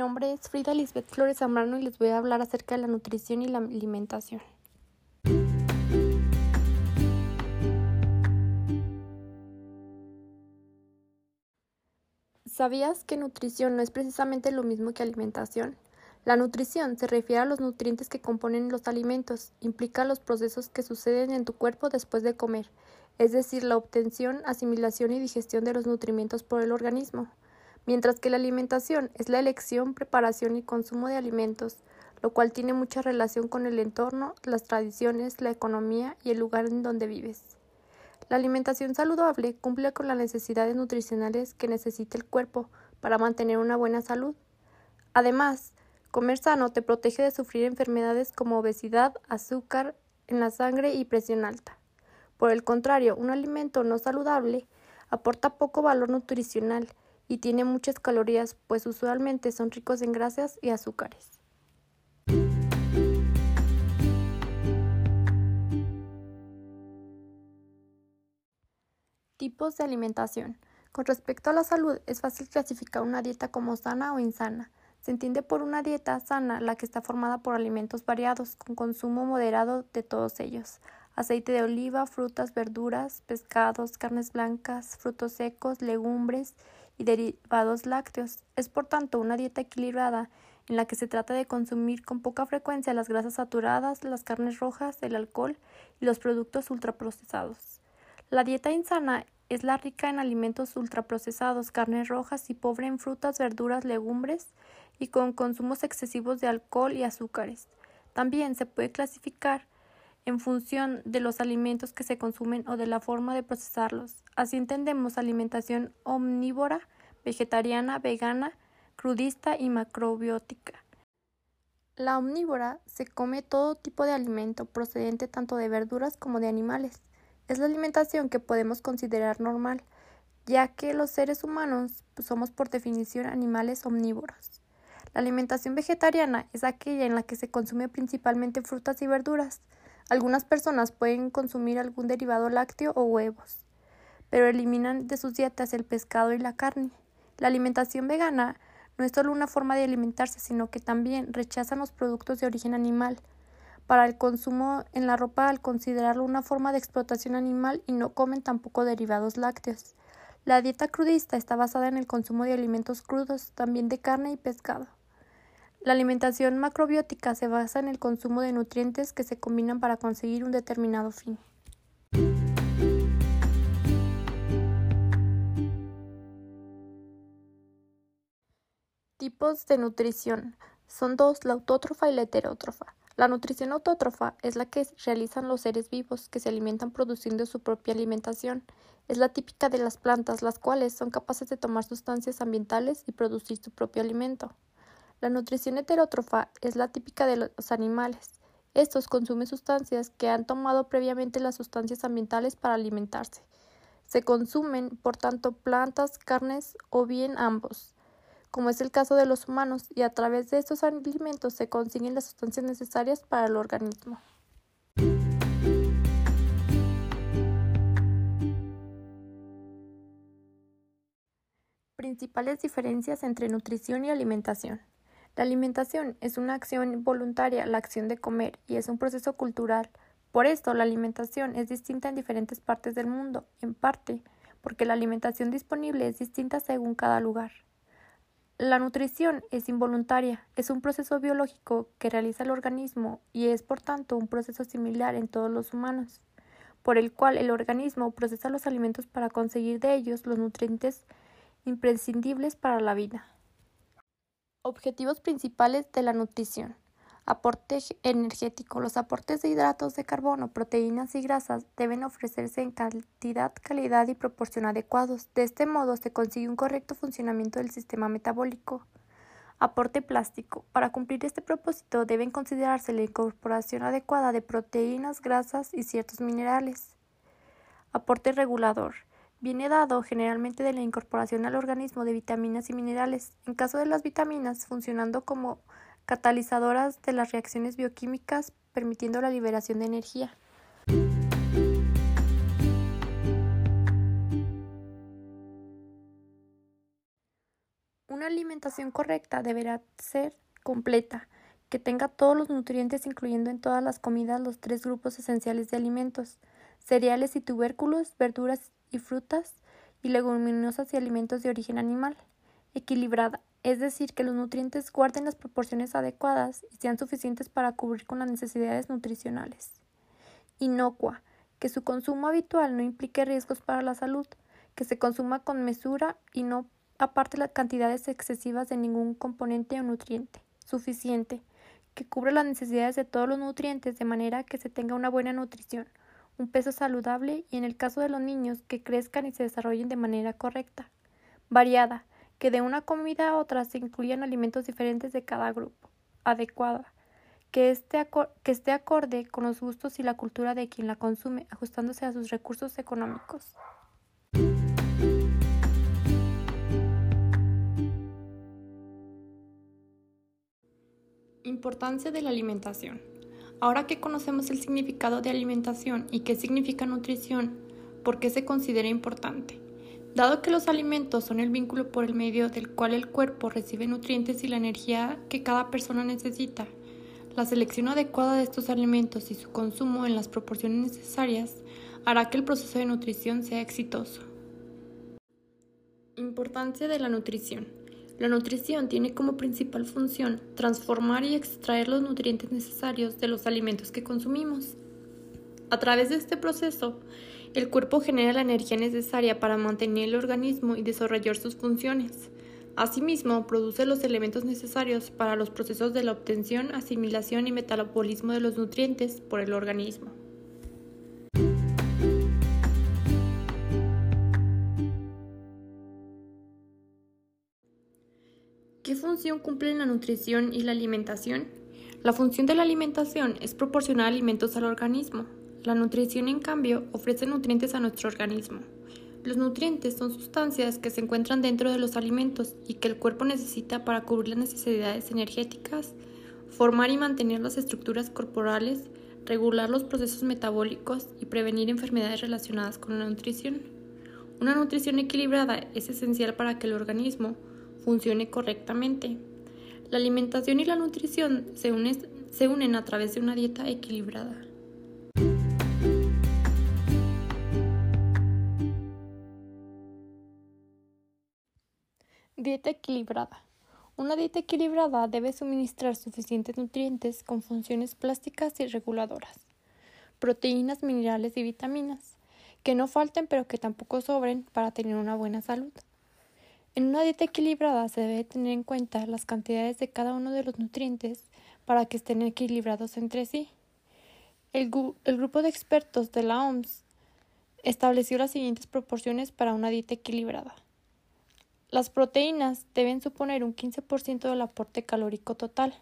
nombre es Frida Lisbeth Flores Zambrano y les voy a hablar acerca de la nutrición y la alimentación. ¿Sabías que nutrición no es precisamente lo mismo que alimentación? La nutrición se refiere a los nutrientes que componen los alimentos, implica los procesos que suceden en tu cuerpo después de comer, es decir, la obtención, asimilación y digestión de los nutrimentos por el organismo mientras que la alimentación es la elección, preparación y consumo de alimentos, lo cual tiene mucha relación con el entorno, las tradiciones, la economía y el lugar en donde vives. La alimentación saludable cumple con las necesidades nutricionales que necesita el cuerpo para mantener una buena salud. Además, comer sano te protege de sufrir enfermedades como obesidad, azúcar en la sangre y presión alta. Por el contrario, un alimento no saludable aporta poco valor nutricional y tiene muchas calorías, pues usualmente son ricos en grasas y azúcares. Tipos de alimentación. Con respecto a la salud, es fácil clasificar una dieta como sana o insana. Se entiende por una dieta sana la que está formada por alimentos variados, con consumo moderado de todos ellos. Aceite de oliva, frutas, verduras, pescados, carnes blancas, frutos secos, legumbres y derivados lácteos. Es por tanto una dieta equilibrada en la que se trata de consumir con poca frecuencia las grasas saturadas, las carnes rojas, el alcohol y los productos ultraprocesados. La dieta insana es la rica en alimentos ultraprocesados, carnes rojas y pobre en frutas, verduras, legumbres y con consumos excesivos de alcohol y azúcares. También se puede clasificar en función de los alimentos que se consumen o de la forma de procesarlos. Así entendemos alimentación omnívora, vegetariana, vegana, crudista y macrobiótica. La omnívora se come todo tipo de alimento procedente tanto de verduras como de animales. Es la alimentación que podemos considerar normal, ya que los seres humanos somos por definición animales omnívoros. La alimentación vegetariana es aquella en la que se consume principalmente frutas y verduras. Algunas personas pueden consumir algún derivado lácteo o huevos, pero eliminan de sus dietas el pescado y la carne. La alimentación vegana no es solo una forma de alimentarse, sino que también rechazan los productos de origen animal para el consumo en la ropa al considerarlo una forma de explotación animal y no comen tampoco derivados lácteos. La dieta crudista está basada en el consumo de alimentos crudos, también de carne y pescado. La alimentación macrobiótica se basa en el consumo de nutrientes que se combinan para conseguir un determinado fin. Tipos de nutrición. Son dos, la autótrofa y la heterótrofa. La nutrición autótrofa es la que realizan los seres vivos que se alimentan produciendo su propia alimentación. Es la típica de las plantas, las cuales son capaces de tomar sustancias ambientales y producir su propio alimento. La nutrición heterótrofa es la típica de los animales. Estos consumen sustancias que han tomado previamente las sustancias ambientales para alimentarse. Se consumen, por tanto, plantas, carnes o bien ambos, como es el caso de los humanos, y a través de estos alimentos se consiguen las sustancias necesarias para el organismo. Principales diferencias entre nutrición y alimentación. La alimentación es una acción voluntaria, la acción de comer, y es un proceso cultural. Por esto, la alimentación es distinta en diferentes partes del mundo, en parte porque la alimentación disponible es distinta según cada lugar. La nutrición es involuntaria, es un proceso biológico que realiza el organismo y es por tanto un proceso similar en todos los humanos, por el cual el organismo procesa los alimentos para conseguir de ellos los nutrientes imprescindibles para la vida. Objetivos principales de la nutrición. Aporte energético. Los aportes de hidratos de carbono, proteínas y grasas deben ofrecerse en cantidad, calidad y proporción adecuados. De este modo se consigue un correcto funcionamiento del sistema metabólico. Aporte plástico. Para cumplir este propósito deben considerarse la incorporación adecuada de proteínas, grasas y ciertos minerales. Aporte regulador viene dado generalmente de la incorporación al organismo de vitaminas y minerales, en caso de las vitaminas funcionando como catalizadoras de las reacciones bioquímicas, permitiendo la liberación de energía. Una alimentación correcta deberá ser completa, que tenga todos los nutrientes incluyendo en todas las comidas los tres grupos esenciales de alimentos, cereales y tubérculos, verduras y frutas, y leguminosas y alimentos de origen animal. Equilibrada, es decir, que los nutrientes guarden las proporciones adecuadas y sean suficientes para cubrir con las necesidades nutricionales. Inocua, que su consumo habitual no implique riesgos para la salud, que se consuma con mesura y no aparte las cantidades excesivas de ningún componente o nutriente. Suficiente, que cubra las necesidades de todos los nutrientes de manera que se tenga una buena nutrición, un peso saludable y en el caso de los niños que crezcan y se desarrollen de manera correcta. Variada, que de una comida a otra se incluyan alimentos diferentes de cada grupo. Adecuada, que esté, que esté acorde con los gustos y la cultura de quien la consume, ajustándose a sus recursos económicos. Importancia de la alimentación. Ahora que conocemos el significado de alimentación y qué significa nutrición, ¿por qué se considera importante? Dado que los alimentos son el vínculo por el medio del cual el cuerpo recibe nutrientes y la energía que cada persona necesita, la selección adecuada de estos alimentos y su consumo en las proporciones necesarias hará que el proceso de nutrición sea exitoso. Importancia de la nutrición. La nutrición tiene como principal función transformar y extraer los nutrientes necesarios de los alimentos que consumimos. A través de este proceso, el cuerpo genera la energía necesaria para mantener el organismo y desarrollar sus funciones. Asimismo, produce los elementos necesarios para los procesos de la obtención, asimilación y metabolismo de los nutrientes por el organismo. Función cumplen la nutrición y la alimentación? La función de la alimentación es proporcionar alimentos al organismo. La nutrición, en cambio, ofrece nutrientes a nuestro organismo. Los nutrientes son sustancias que se encuentran dentro de los alimentos y que el cuerpo necesita para cubrir las necesidades energéticas, formar y mantener las estructuras corporales, regular los procesos metabólicos y prevenir enfermedades relacionadas con la nutrición. Una nutrición equilibrada es esencial para que el organismo funcione correctamente. La alimentación y la nutrición se, se unen a través de una dieta equilibrada. Dieta equilibrada. Una dieta equilibrada debe suministrar suficientes nutrientes con funciones plásticas y reguladoras, proteínas, minerales y vitaminas, que no falten pero que tampoco sobren para tener una buena salud. En una dieta equilibrada se debe tener en cuenta las cantidades de cada uno de los nutrientes para que estén equilibrados entre sí. El, el, grupo de expertos de la OMS estableció las siguientes proporciones para una dieta equilibrada. Las proteínas deben suponer un 15% del aporte calórico total,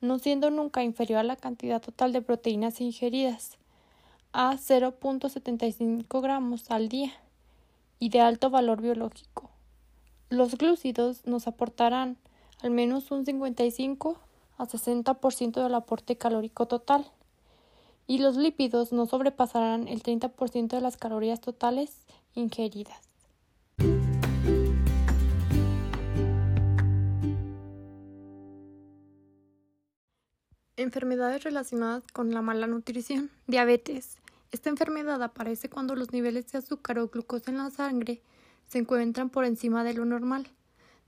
no siendo nunca inferior a la cantidad total de proteínas ingeridas, a 0.75 gramos al día, y de alto valor biológico. Los glúcidos nos aportarán al menos un 55 a 60% del aporte calórico total y los lípidos no sobrepasarán el 30% de las calorías totales ingeridas. Enfermedades relacionadas con la mala nutrición. Diabetes. Esta enfermedad aparece cuando los niveles de azúcar o glucosa en la sangre se encuentran por encima de lo normal.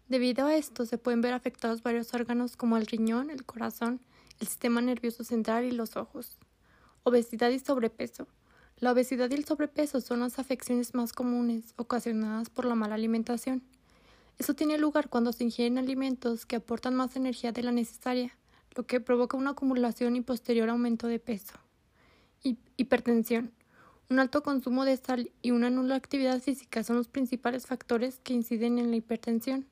Debido a esto se pueden ver afectados varios órganos como el riñón, el corazón, el sistema nervioso central y los ojos. Obesidad y sobrepeso. La obesidad y el sobrepeso son las afecciones más comunes ocasionadas por la mala alimentación. Eso tiene lugar cuando se ingieren alimentos que aportan más energía de la necesaria, lo que provoca una acumulación y posterior aumento de peso. Hipertensión. Un alto consumo de sal y una nula actividad física son los principales factores que inciden en la hipertensión.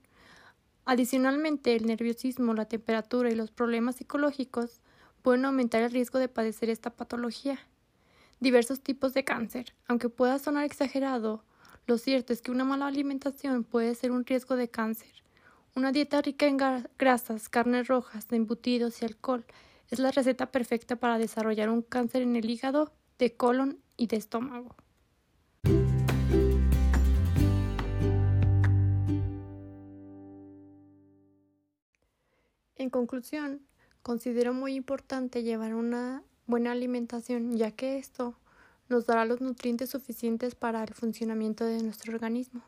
Adicionalmente, el nerviosismo, la temperatura y los problemas psicológicos pueden aumentar el riesgo de padecer esta patología. Diversos tipos de cáncer. Aunque pueda sonar exagerado, lo cierto es que una mala alimentación puede ser un riesgo de cáncer. Una dieta rica en grasas, carnes rojas, embutidos y alcohol es la receta perfecta para desarrollar un cáncer en el hígado, de colon y de estómago. En conclusión, considero muy importante llevar una buena alimentación, ya que esto nos dará los nutrientes suficientes para el funcionamiento de nuestro organismo.